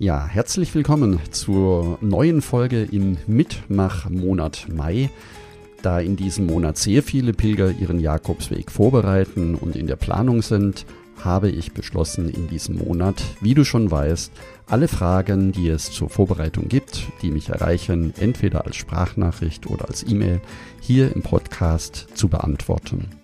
Ja, herzlich willkommen zur neuen Folge im Mitmachmonat Mai. Da in diesem Monat sehr viele Pilger ihren Jakobsweg vorbereiten und in der Planung sind, habe ich beschlossen, in diesem Monat, wie du schon weißt, alle Fragen, die es zur Vorbereitung gibt, die mich erreichen, entweder als Sprachnachricht oder als E-Mail, hier im Podcast zu beantworten.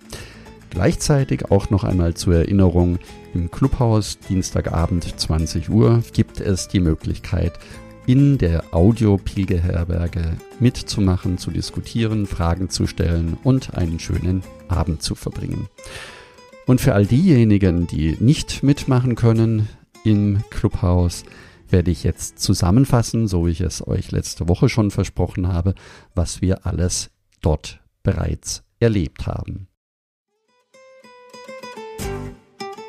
Gleichzeitig auch noch einmal zur Erinnerung, im Clubhaus Dienstagabend 20 Uhr gibt es die Möglichkeit, in der Audio-Pilgerherberge mitzumachen, zu diskutieren, Fragen zu stellen und einen schönen Abend zu verbringen. Und für all diejenigen, die nicht mitmachen können im Clubhaus, werde ich jetzt zusammenfassen, so wie ich es euch letzte Woche schon versprochen habe, was wir alles dort bereits erlebt haben.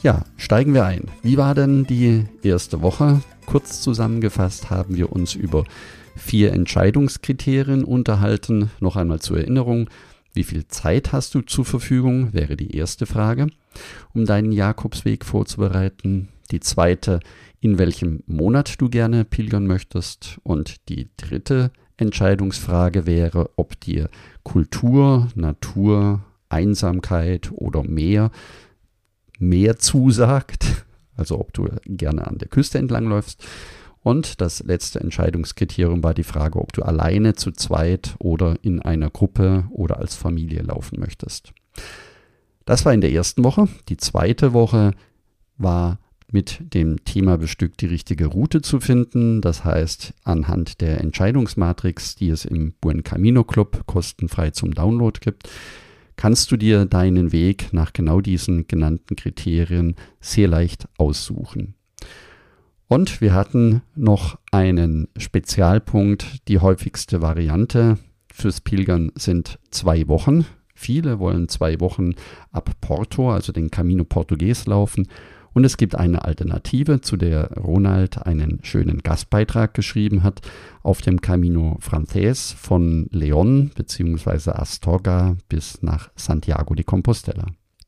Ja, steigen wir ein. Wie war denn die erste Woche? Kurz zusammengefasst haben wir uns über vier Entscheidungskriterien unterhalten. Noch einmal zur Erinnerung. Wie viel Zeit hast du zur Verfügung, wäre die erste Frage, um deinen Jakobsweg vorzubereiten. Die zweite, in welchem Monat du gerne pilgern möchtest. Und die dritte Entscheidungsfrage wäre, ob dir Kultur, Natur, Einsamkeit oder Meer mehr zusagt. Also ob du gerne an der Küste entlangläufst. Und das letzte Entscheidungskriterium war die Frage, ob du alleine, zu zweit oder in einer Gruppe oder als Familie laufen möchtest. Das war in der ersten Woche. Die zweite Woche war mit dem Thema bestückt, die richtige Route zu finden. Das heißt, anhand der Entscheidungsmatrix, die es im Buen Camino Club kostenfrei zum Download gibt, kannst du dir deinen Weg nach genau diesen genannten Kriterien sehr leicht aussuchen. Und wir hatten noch einen Spezialpunkt. Die häufigste Variante fürs Pilgern sind zwei Wochen. Viele wollen zwei Wochen ab Porto, also den Camino Portugues, laufen. Und es gibt eine Alternative, zu der Ronald einen schönen Gastbeitrag geschrieben hat, auf dem Camino Frances von León bzw. Astorga bis nach Santiago de Compostela.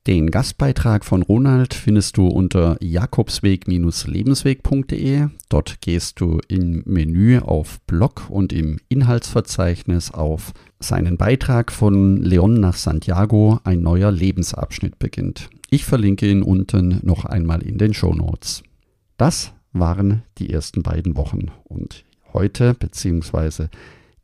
Den Gastbeitrag von Ronald findest du unter jakobsweg-lebensweg.de. Dort gehst du im Menü auf Blog und im Inhaltsverzeichnis auf seinen Beitrag von Leon nach Santiago, ein neuer Lebensabschnitt beginnt. Ich verlinke ihn unten noch einmal in den Show Notes. Das waren die ersten beiden Wochen und heute bzw.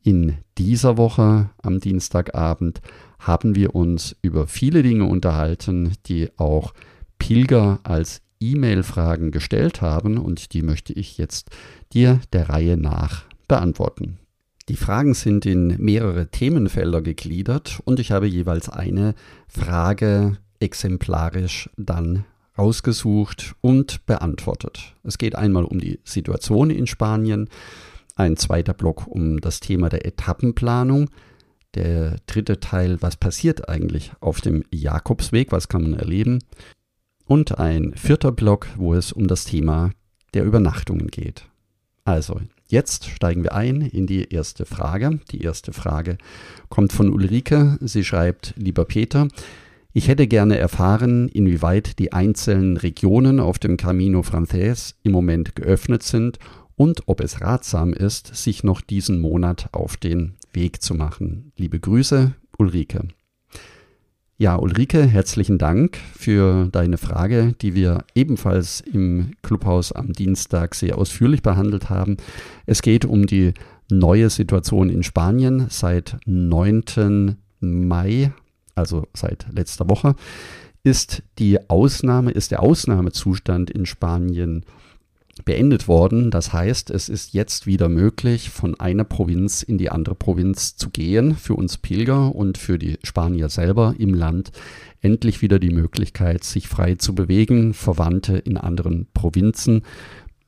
in dieser Woche am Dienstagabend haben wir uns über viele Dinge unterhalten, die auch Pilger als E-Mail-Fragen gestellt haben und die möchte ich jetzt dir der Reihe nach beantworten. Die Fragen sind in mehrere Themenfelder gegliedert und ich habe jeweils eine Frage exemplarisch dann rausgesucht und beantwortet. Es geht einmal um die Situation in Spanien, ein zweiter Block um das Thema der Etappenplanung, der dritte Teil, was passiert eigentlich auf dem Jakobsweg, was kann man erleben. Und ein vierter Block, wo es um das Thema der Übernachtungen geht. Also, jetzt steigen wir ein in die erste Frage. Die erste Frage kommt von Ulrike. Sie schreibt, lieber Peter, ich hätte gerne erfahren, inwieweit die einzelnen Regionen auf dem Camino Frances im Moment geöffnet sind und ob es ratsam ist, sich noch diesen Monat auf den Weg zu machen. Liebe Grüße, Ulrike. Ja, Ulrike, herzlichen Dank für deine Frage, die wir ebenfalls im Clubhaus am Dienstag sehr ausführlich behandelt haben. Es geht um die neue Situation in Spanien seit 9. Mai, also seit letzter Woche, ist die Ausnahme, ist der Ausnahmezustand in Spanien beendet worden. Das heißt, es ist jetzt wieder möglich, von einer Provinz in die andere Provinz zu gehen, für uns Pilger und für die Spanier selber im Land endlich wieder die Möglichkeit, sich frei zu bewegen, Verwandte in anderen Provinzen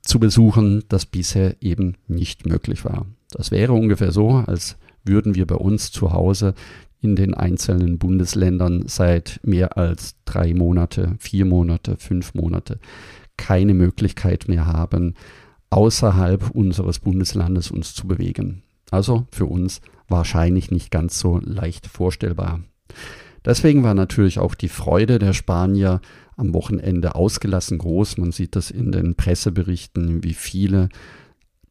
zu besuchen, das bisher eben nicht möglich war. Das wäre ungefähr so, als würden wir bei uns zu Hause in den einzelnen Bundesländern seit mehr als drei Monate, vier Monate, fünf Monate keine Möglichkeit mehr haben, außerhalb unseres Bundeslandes uns zu bewegen. Also für uns wahrscheinlich nicht ganz so leicht vorstellbar. Deswegen war natürlich auch die Freude der Spanier am Wochenende ausgelassen groß. Man sieht das in den Presseberichten, wie viele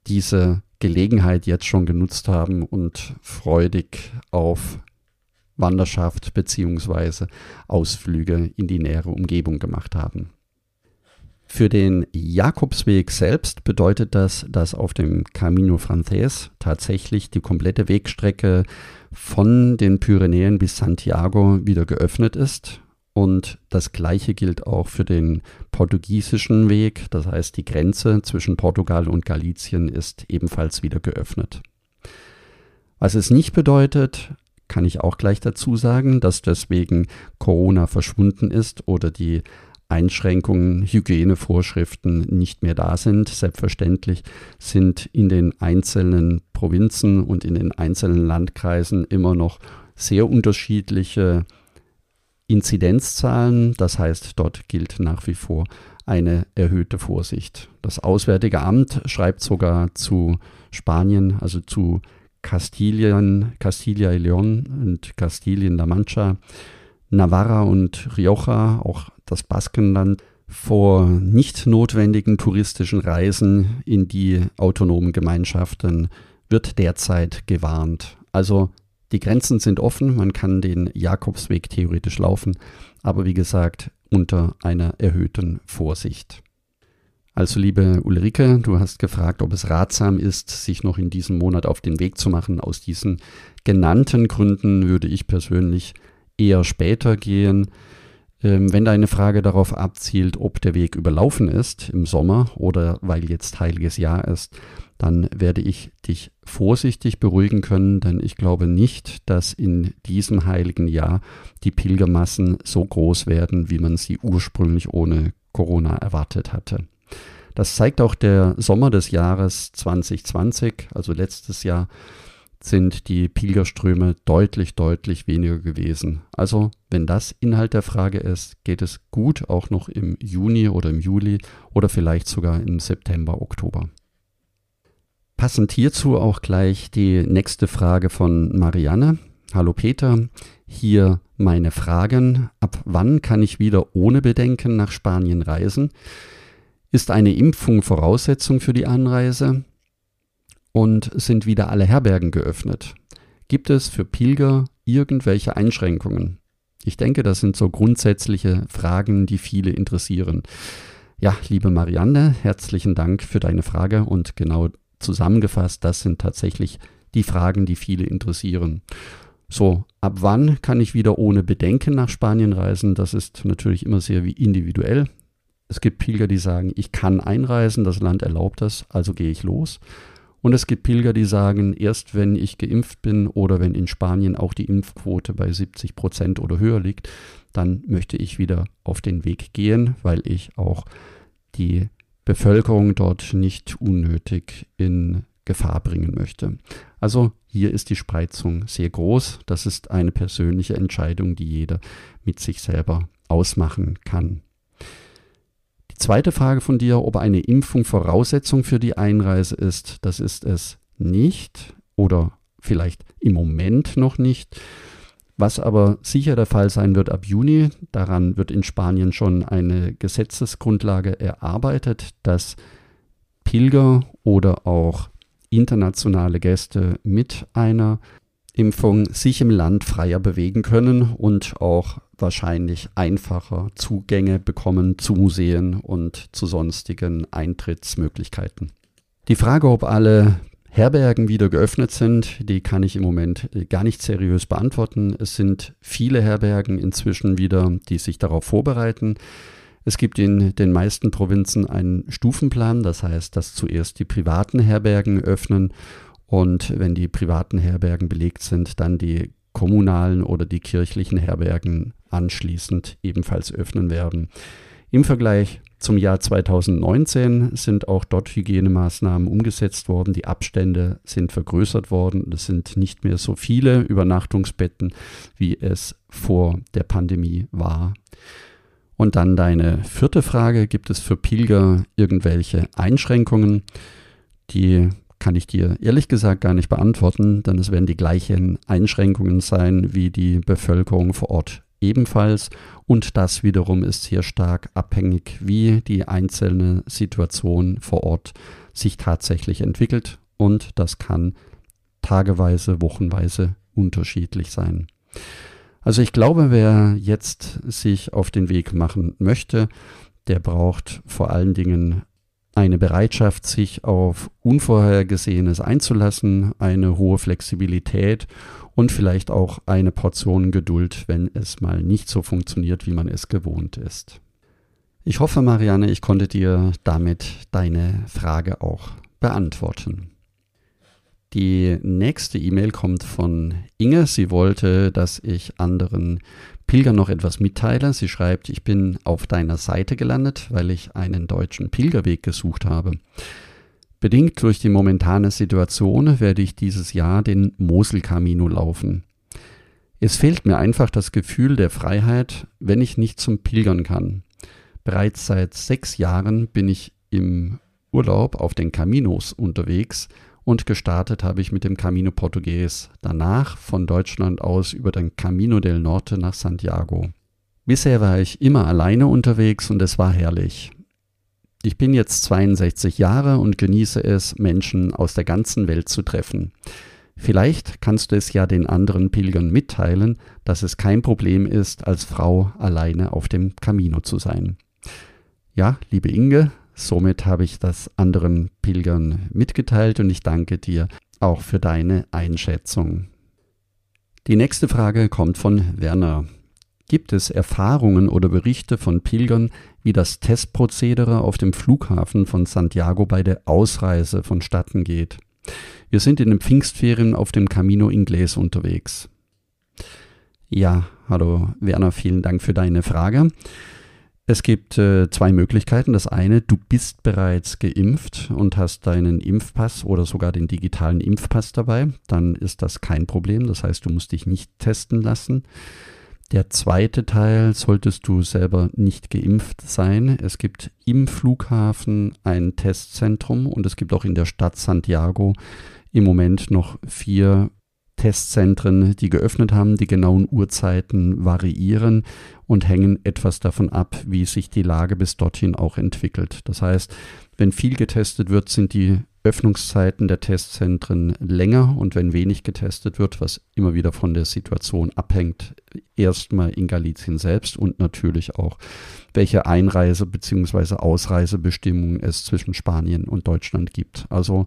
diese Gelegenheit jetzt schon genutzt haben und freudig auf Wanderschaft bzw. Ausflüge in die nähere Umgebung gemacht haben. Für den Jakobsweg selbst bedeutet das, dass auf dem Camino Frances tatsächlich die komplette Wegstrecke von den Pyrenäen bis Santiago wieder geöffnet ist. Und das gleiche gilt auch für den portugiesischen Weg. Das heißt, die Grenze zwischen Portugal und Galizien ist ebenfalls wieder geöffnet. Was es nicht bedeutet, kann ich auch gleich dazu sagen, dass deswegen Corona verschwunden ist oder die Einschränkungen, Hygienevorschriften nicht mehr da sind. Selbstverständlich sind in den einzelnen Provinzen und in den einzelnen Landkreisen immer noch sehr unterschiedliche Inzidenzzahlen. Das heißt, dort gilt nach wie vor eine erhöhte Vorsicht. Das Auswärtige Amt schreibt sogar zu Spanien, also zu Kastilien, Castilla y León und Kastilien-La Mancha, Navarra und Rioja, auch das Baskenland, vor nicht notwendigen touristischen Reisen in die autonomen Gemeinschaften wird derzeit gewarnt. Also die Grenzen sind offen, man kann den Jakobsweg theoretisch laufen, aber wie gesagt unter einer erhöhten Vorsicht. Also liebe Ulrike, du hast gefragt, ob es ratsam ist, sich noch in diesem Monat auf den Weg zu machen. Aus diesen genannten Gründen würde ich persönlich eher später gehen. Ähm, wenn deine Frage darauf abzielt, ob der Weg überlaufen ist im Sommer oder weil jetzt heiliges Jahr ist, dann werde ich dich vorsichtig beruhigen können, denn ich glaube nicht, dass in diesem heiligen Jahr die Pilgermassen so groß werden, wie man sie ursprünglich ohne Corona erwartet hatte. Das zeigt auch der Sommer des Jahres 2020, also letztes Jahr sind die Pilgerströme deutlich, deutlich weniger gewesen. Also, wenn das Inhalt der Frage ist, geht es gut auch noch im Juni oder im Juli oder vielleicht sogar im September, Oktober. Passend hierzu auch gleich die nächste Frage von Marianne. Hallo Peter, hier meine Fragen. Ab wann kann ich wieder ohne Bedenken nach Spanien reisen? Ist eine Impfung Voraussetzung für die Anreise? und sind wieder alle Herbergen geöffnet. Gibt es für Pilger irgendwelche Einschränkungen? Ich denke, das sind so grundsätzliche Fragen, die viele interessieren. Ja, liebe Marianne, herzlichen Dank für deine Frage und genau zusammengefasst, das sind tatsächlich die Fragen, die viele interessieren. So, ab wann kann ich wieder ohne Bedenken nach Spanien reisen? Das ist natürlich immer sehr individuell. Es gibt Pilger, die sagen, ich kann einreisen, das Land erlaubt das, also gehe ich los. Und es gibt Pilger, die sagen, erst wenn ich geimpft bin oder wenn in Spanien auch die Impfquote bei 70 Prozent oder höher liegt, dann möchte ich wieder auf den Weg gehen, weil ich auch die Bevölkerung dort nicht unnötig in Gefahr bringen möchte. Also hier ist die Spreizung sehr groß. Das ist eine persönliche Entscheidung, die jeder mit sich selber ausmachen kann. Zweite Frage von dir, ob eine Impfung Voraussetzung für die Einreise ist. Das ist es nicht oder vielleicht im Moment noch nicht. Was aber sicher der Fall sein wird ab Juni, daran wird in Spanien schon eine Gesetzesgrundlage erarbeitet, dass Pilger oder auch internationale Gäste mit einer Impfung sich im Land freier bewegen können und auch wahrscheinlich einfacher Zugänge bekommen zu Museen und zu sonstigen Eintrittsmöglichkeiten. Die Frage, ob alle Herbergen wieder geöffnet sind, die kann ich im Moment gar nicht seriös beantworten. Es sind viele Herbergen inzwischen wieder, die sich darauf vorbereiten. Es gibt in den meisten Provinzen einen Stufenplan, das heißt, dass zuerst die privaten Herbergen öffnen und wenn die privaten Herbergen belegt sind, dann die kommunalen oder die kirchlichen Herbergen anschließend ebenfalls öffnen werden. Im Vergleich zum Jahr 2019 sind auch dort Hygienemaßnahmen umgesetzt worden. Die Abstände sind vergrößert worden. Es sind nicht mehr so viele Übernachtungsbetten, wie es vor der Pandemie war. Und dann deine vierte Frage, gibt es für Pilger irgendwelche Einschränkungen? Die kann ich dir ehrlich gesagt gar nicht beantworten, denn es werden die gleichen Einschränkungen sein wie die Bevölkerung vor Ort ebenfalls. Und das wiederum ist sehr stark abhängig, wie die einzelne Situation vor Ort sich tatsächlich entwickelt. Und das kann tageweise, wochenweise unterschiedlich sein. Also ich glaube, wer jetzt sich auf den Weg machen möchte, der braucht vor allen Dingen eine Bereitschaft, sich auf Unvorhergesehenes einzulassen, eine hohe Flexibilität und vielleicht auch eine Portion Geduld, wenn es mal nicht so funktioniert, wie man es gewohnt ist. Ich hoffe, Marianne, ich konnte dir damit deine Frage auch beantworten. Die nächste E-Mail kommt von Inge. Sie wollte, dass ich anderen Pilgern noch etwas mitteile. Sie schreibt, ich bin auf deiner Seite gelandet, weil ich einen deutschen Pilgerweg gesucht habe. Bedingt durch die momentane Situation werde ich dieses Jahr den Mosel-Camino laufen. Es fehlt mir einfach das Gefühl der Freiheit, wenn ich nicht zum Pilgern kann. Bereits seit sechs Jahren bin ich im Urlaub auf den Caminos unterwegs und gestartet habe ich mit dem Camino Portugues, danach von Deutschland aus über den Camino del Norte nach Santiago. Bisher war ich immer alleine unterwegs und es war herrlich. Ich bin jetzt 62 Jahre und genieße es, Menschen aus der ganzen Welt zu treffen. Vielleicht kannst du es ja den anderen Pilgern mitteilen, dass es kein Problem ist, als Frau alleine auf dem Camino zu sein. Ja, liebe Inge, Somit habe ich das anderen Pilgern mitgeteilt und ich danke dir auch für deine Einschätzung. Die nächste Frage kommt von Werner. Gibt es Erfahrungen oder Berichte von Pilgern, wie das Testprozedere auf dem Flughafen von Santiago bei der Ausreise vonstatten geht? Wir sind in den Pfingstferien auf dem Camino Inglés unterwegs. Ja, hallo Werner, vielen Dank für deine Frage. Es gibt äh, zwei Möglichkeiten. Das eine, du bist bereits geimpft und hast deinen Impfpass oder sogar den digitalen Impfpass dabei. Dann ist das kein Problem. Das heißt, du musst dich nicht testen lassen. Der zweite Teil, solltest du selber nicht geimpft sein. Es gibt im Flughafen ein Testzentrum und es gibt auch in der Stadt Santiago im Moment noch vier Testzentren, die geöffnet haben. Die genauen Uhrzeiten variieren und hängen etwas davon ab, wie sich die Lage bis dorthin auch entwickelt. Das heißt, wenn viel getestet wird, sind die Öffnungszeiten der Testzentren länger und wenn wenig getestet wird, was immer wieder von der Situation abhängt, erstmal in Galizien selbst und natürlich auch, welche Einreise- bzw. Ausreisebestimmungen es zwischen Spanien und Deutschland gibt. Also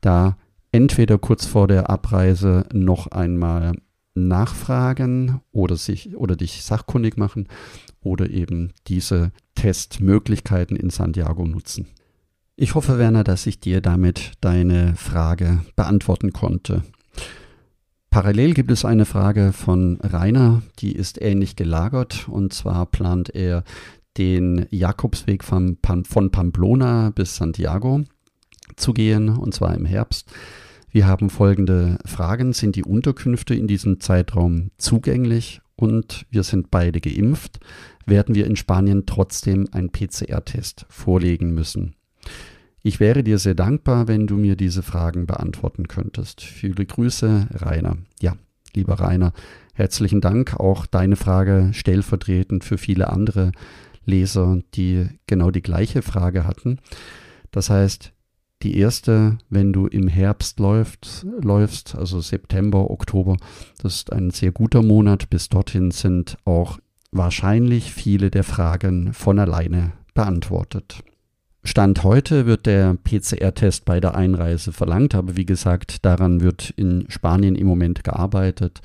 da entweder kurz vor der Abreise noch einmal nachfragen oder sich oder dich sachkundig machen oder eben diese Testmöglichkeiten in Santiago nutzen. Ich hoffe, Werner, dass ich dir damit deine Frage beantworten konnte. Parallel gibt es eine Frage von Rainer, die ist ähnlich gelagert und zwar plant er den Jakobsweg von, Pamplona bis Santiago zu gehen und zwar im Herbst. Wir haben folgende Fragen. Sind die Unterkünfte in diesem Zeitraum zugänglich und wir sind beide geimpft? Werden wir in Spanien trotzdem einen PCR-Test vorlegen müssen? Ich wäre dir sehr dankbar, wenn du mir diese Fragen beantworten könntest. Viele Grüße, Rainer. Ja, lieber Rainer, herzlichen Dank. Auch deine Frage stellvertretend für viele andere Leser, die genau die gleiche Frage hatten. Das heißt, die erste, wenn du im Herbst läufst, läufst, also September, Oktober, das ist ein sehr guter Monat. Bis dorthin sind auch wahrscheinlich viele der Fragen von alleine beantwortet. Stand heute wird der PCR-Test bei der Einreise verlangt, aber wie gesagt, daran wird in Spanien im Moment gearbeitet,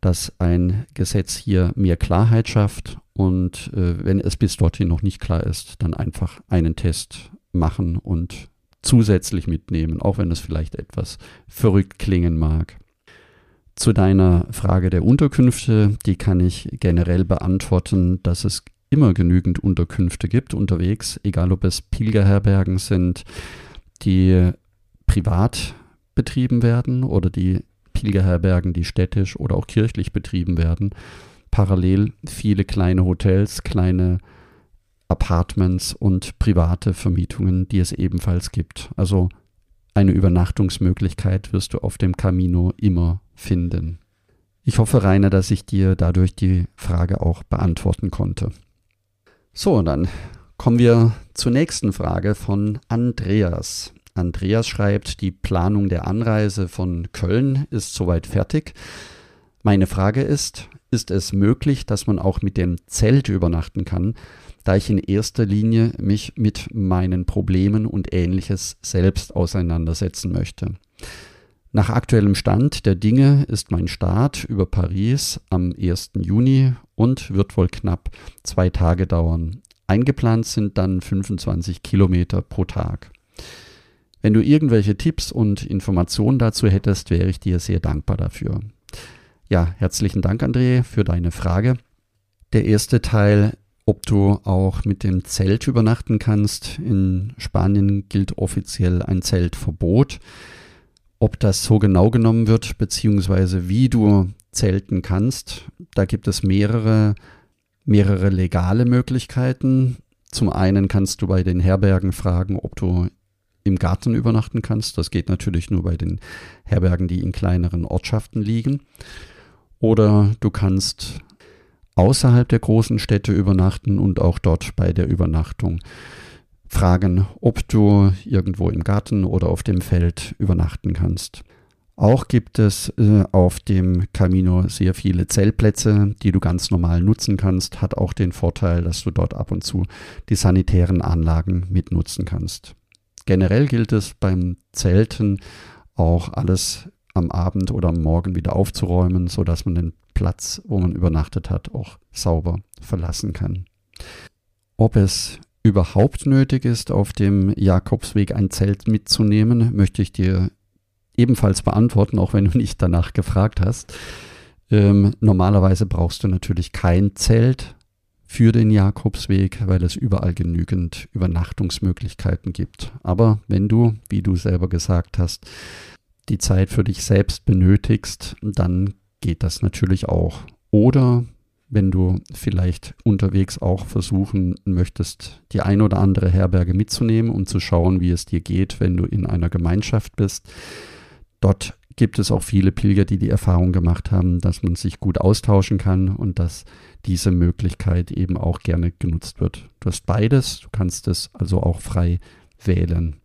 dass ein Gesetz hier mehr Klarheit schafft und äh, wenn es bis dorthin noch nicht klar ist, dann einfach einen Test machen und zusätzlich mitnehmen, auch wenn es vielleicht etwas verrückt klingen mag. Zu deiner Frage der Unterkünfte, die kann ich generell beantworten, dass es immer genügend Unterkünfte gibt unterwegs, egal ob es Pilgerherbergen sind, die privat betrieben werden oder die Pilgerherbergen, die städtisch oder auch kirchlich betrieben werden. Parallel viele kleine Hotels, kleine Apartments und private Vermietungen, die es ebenfalls gibt. Also eine Übernachtungsmöglichkeit wirst du auf dem Camino immer finden. Ich hoffe, Rainer, dass ich dir dadurch die Frage auch beantworten konnte. So, dann kommen wir zur nächsten Frage von Andreas. Andreas schreibt, die Planung der Anreise von Köln ist soweit fertig. Meine Frage ist, ist es möglich, dass man auch mit dem Zelt übernachten kann, da ich in erster Linie mich mit meinen Problemen und ähnliches selbst auseinandersetzen möchte. Nach aktuellem Stand der Dinge ist mein Start über Paris am 1. Juni und wird wohl knapp zwei Tage dauern. Eingeplant sind dann 25 Kilometer pro Tag. Wenn du irgendwelche Tipps und Informationen dazu hättest, wäre ich dir sehr dankbar dafür. Ja, herzlichen Dank, André, für deine Frage. Der erste Teil, ob du auch mit dem Zelt übernachten kannst. In Spanien gilt offiziell ein Zeltverbot. Ob das so genau genommen wird, beziehungsweise wie du zelten kannst, da gibt es mehrere, mehrere legale Möglichkeiten. Zum einen kannst du bei den Herbergen fragen, ob du im Garten übernachten kannst. Das geht natürlich nur bei den Herbergen, die in kleineren Ortschaften liegen. Oder du kannst außerhalb der großen Städte übernachten und auch dort bei der Übernachtung fragen, ob du irgendwo im Garten oder auf dem Feld übernachten kannst. Auch gibt es äh, auf dem Camino sehr viele Zeltplätze, die du ganz normal nutzen kannst. Hat auch den Vorteil, dass du dort ab und zu die sanitären Anlagen mitnutzen kannst. Generell gilt es beim Zelten auch alles am Abend oder am Morgen wieder aufzuräumen, sodass man den Platz, wo man übernachtet hat, auch sauber verlassen kann. Ob es überhaupt nötig ist, auf dem Jakobsweg ein Zelt mitzunehmen, möchte ich dir ebenfalls beantworten, auch wenn du nicht danach gefragt hast. Ähm, normalerweise brauchst du natürlich kein Zelt für den Jakobsweg, weil es überall genügend Übernachtungsmöglichkeiten gibt. Aber wenn du, wie du selber gesagt hast, die Zeit für dich selbst benötigst, dann geht das natürlich auch. Oder wenn du vielleicht unterwegs auch versuchen möchtest, die ein oder andere Herberge mitzunehmen, um zu schauen, wie es dir geht, wenn du in einer Gemeinschaft bist. Dort gibt es auch viele Pilger, die die Erfahrung gemacht haben, dass man sich gut austauschen kann und dass diese Möglichkeit eben auch gerne genutzt wird. Du hast beides, du kannst es also auch frei wählen.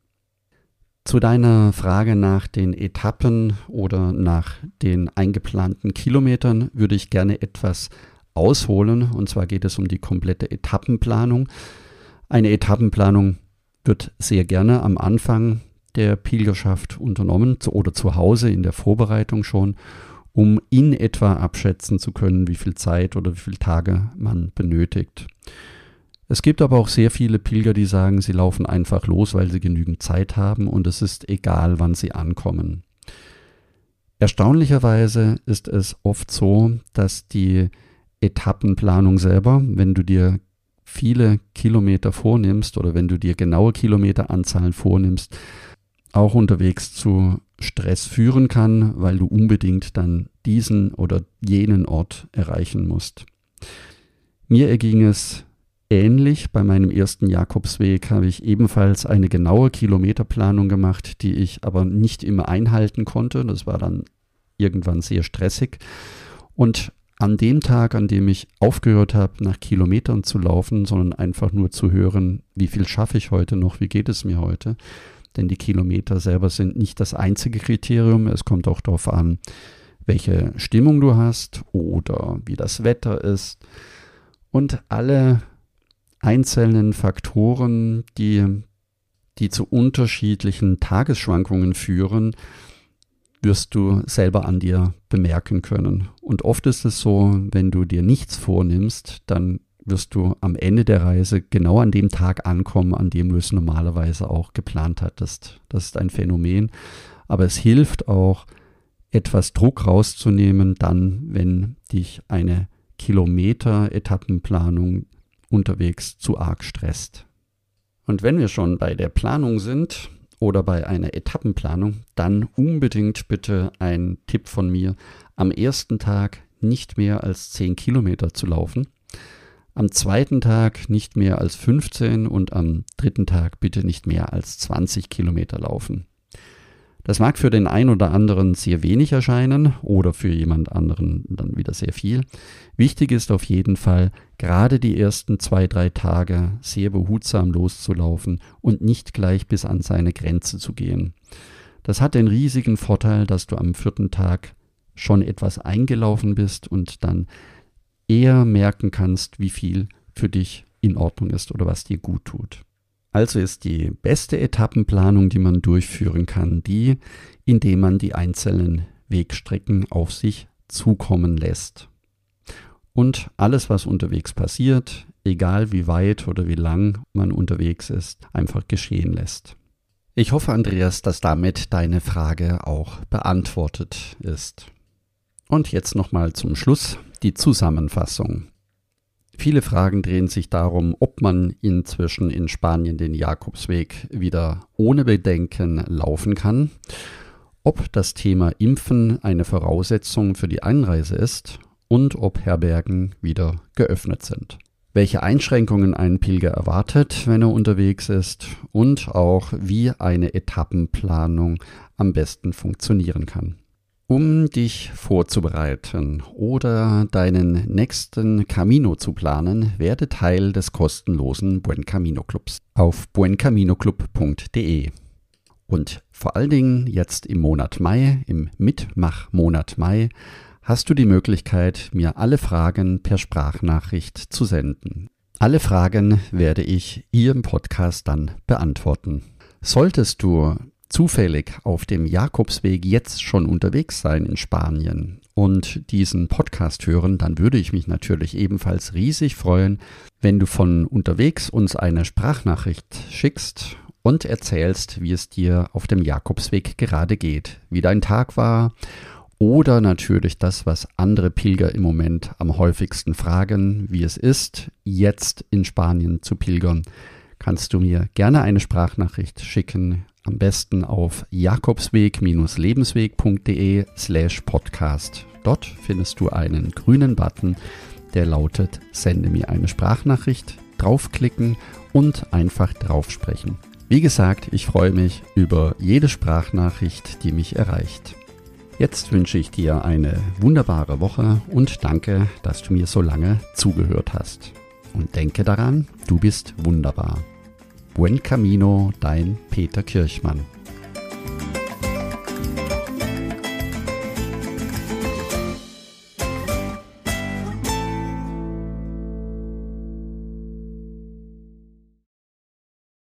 Zu deiner Frage nach den Etappen oder nach den eingeplanten Kilometern würde ich gerne etwas ausholen. Und zwar geht es um die komplette Etappenplanung. Eine Etappenplanung wird sehr gerne am Anfang der Pilgerschaft unternommen oder zu Hause in der Vorbereitung schon, um in etwa abschätzen zu können, wie viel Zeit oder wie viele Tage man benötigt. Es gibt aber auch sehr viele Pilger, die sagen, sie laufen einfach los, weil sie genügend Zeit haben und es ist egal, wann sie ankommen. Erstaunlicherweise ist es oft so, dass die Etappenplanung selber, wenn du dir viele Kilometer vornimmst oder wenn du dir genaue Kilometeranzahlen vornimmst, auch unterwegs zu Stress führen kann, weil du unbedingt dann diesen oder jenen Ort erreichen musst. Mir erging es ähnlich. Bei meinem ersten Jakobsweg habe ich ebenfalls eine genaue Kilometerplanung gemacht, die ich aber nicht immer einhalten konnte. Das war dann irgendwann sehr stressig. Und an dem Tag, an dem ich aufgehört habe, nach Kilometern zu laufen, sondern einfach nur zu hören, wie viel schaffe ich heute noch, wie geht es mir heute. Denn die Kilometer selber sind nicht das einzige Kriterium. Es kommt auch darauf an, welche Stimmung du hast oder wie das Wetter ist. Und alle einzelnen Faktoren, die die zu unterschiedlichen Tagesschwankungen führen, wirst du selber an dir bemerken können. Und oft ist es so, wenn du dir nichts vornimmst, dann wirst du am Ende der Reise genau an dem Tag ankommen, an dem du es normalerweise auch geplant hattest. Das ist ein Phänomen, aber es hilft auch, etwas Druck rauszunehmen, dann, wenn dich eine Kilometer-Etappenplanung unterwegs zu arg stresst. Und wenn wir schon bei der Planung sind oder bei einer Etappenplanung, dann unbedingt bitte ein Tipp von mir, am ersten Tag nicht mehr als 10 Kilometer zu laufen am zweiten Tag nicht mehr als 15 und am dritten Tag bitte nicht mehr als 20 Kilometer laufen. Das mag für den einen oder anderen sehr wenig erscheinen oder für jemand anderen dann wieder sehr viel. Wichtig ist auf jeden Fall, gerade die ersten zwei, drei Tage sehr behutsam loszulaufen und nicht gleich bis an seine Grenze zu gehen. Das hat den riesigen Vorteil, dass du am vierten Tag schon etwas eingelaufen bist und dann eher merken kannst, wie viel für dich in Ordnung ist oder was dir gut tut. Also ist die beste Etappenplanung, die man durchführen kann, die, indem man die einzelnen Wegstrecken auf sich zukommen lässt. Und alles, was unterwegs passiert, egal wie weit oder wie lang man unterwegs ist, einfach geschehen lässt. Ich hoffe, Andreas, dass damit deine Frage auch beantwortet ist. Und jetzt nochmal zum Schluss die Zusammenfassung. Viele Fragen drehen sich darum, ob man inzwischen in Spanien den Jakobsweg wieder ohne Bedenken laufen kann, ob das Thema Impfen eine Voraussetzung für die Einreise ist und ob Herbergen wieder geöffnet sind. Welche Einschränkungen ein Pilger erwartet, wenn er unterwegs ist und auch wie eine Etappenplanung am besten funktionieren kann. Um dich vorzubereiten oder deinen nächsten Camino zu planen, werde Teil des kostenlosen Buen Camino Clubs auf buencaminoclub.de. Und vor allen Dingen jetzt im Monat Mai, im Mitmachmonat Mai, hast du die Möglichkeit, mir alle Fragen per Sprachnachricht zu senden. Alle Fragen werde ich hier im Podcast dann beantworten. Solltest du zufällig auf dem Jakobsweg jetzt schon unterwegs sein in Spanien und diesen Podcast hören, dann würde ich mich natürlich ebenfalls riesig freuen, wenn du von unterwegs uns eine Sprachnachricht schickst und erzählst, wie es dir auf dem Jakobsweg gerade geht, wie dein Tag war oder natürlich das, was andere Pilger im Moment am häufigsten fragen, wie es ist, jetzt in Spanien zu pilgern, kannst du mir gerne eine Sprachnachricht schicken am besten auf jakobsweg-lebensweg.de slash podcast. Dort findest du einen grünen Button, der lautet Sende mir eine Sprachnachricht, draufklicken und einfach draufsprechen. Wie gesagt, ich freue mich über jede Sprachnachricht, die mich erreicht. Jetzt wünsche ich dir eine wunderbare Woche und danke, dass du mir so lange zugehört hast. Und denke daran, du bist wunderbar. Buen Camino, dein Peter Kirchmann.